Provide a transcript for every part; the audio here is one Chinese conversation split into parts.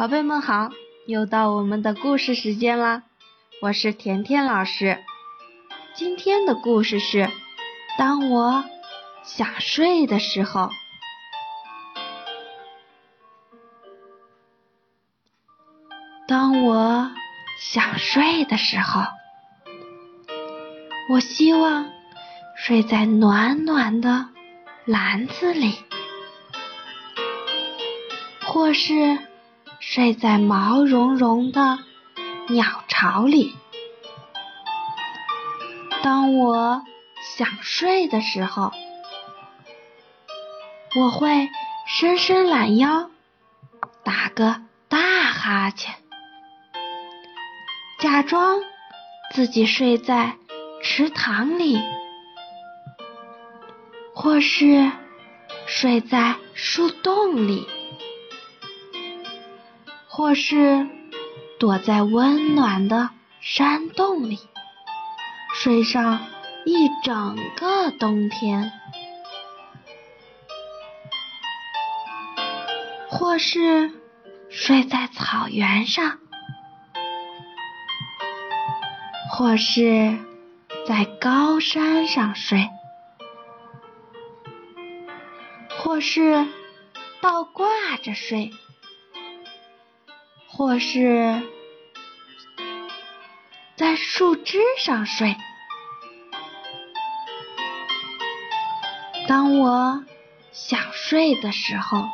宝贝们好，又到我们的故事时间啦！我是甜甜老师。今天的故事是：当我想睡的时候。当我想睡的时候，我希望睡在暖暖的篮子里，或是。睡在毛茸茸的鸟巢里。当我想睡的时候，我会伸伸懒腰，打个大哈欠，假装自己睡在池塘里，或是睡在树洞里。或是躲在温暖的山洞里，睡上一整个冬天；或是睡在草原上；或是在高山上睡；或是倒挂着睡。或是在树枝上睡。当我想睡的时候，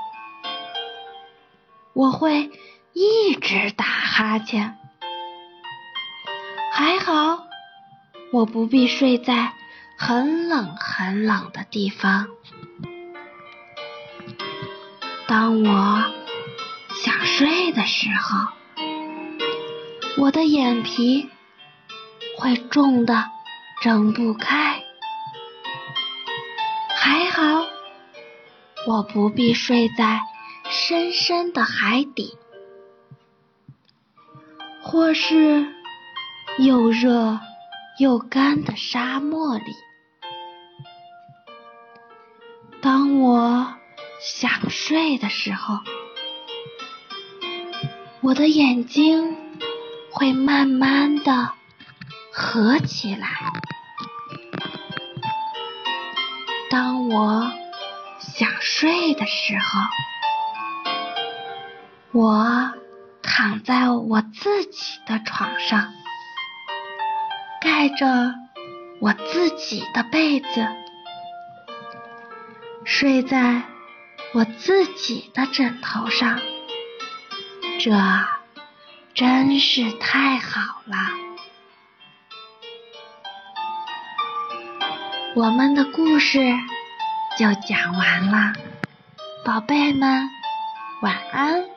我会一直打哈欠。还好，我不必睡在很冷很冷的地方。当我。睡的时候，我的眼皮会重的睁不开。还好，我不必睡在深深的海底，或是又热又干的沙漠里。当我想睡的时候。我的眼睛会慢慢的合起来。当我想睡的时候，我躺在我自己的床上，盖着我自己的被子，睡在我自己的枕头上。这真是太好了！我们的故事就讲完了，宝贝们，晚安。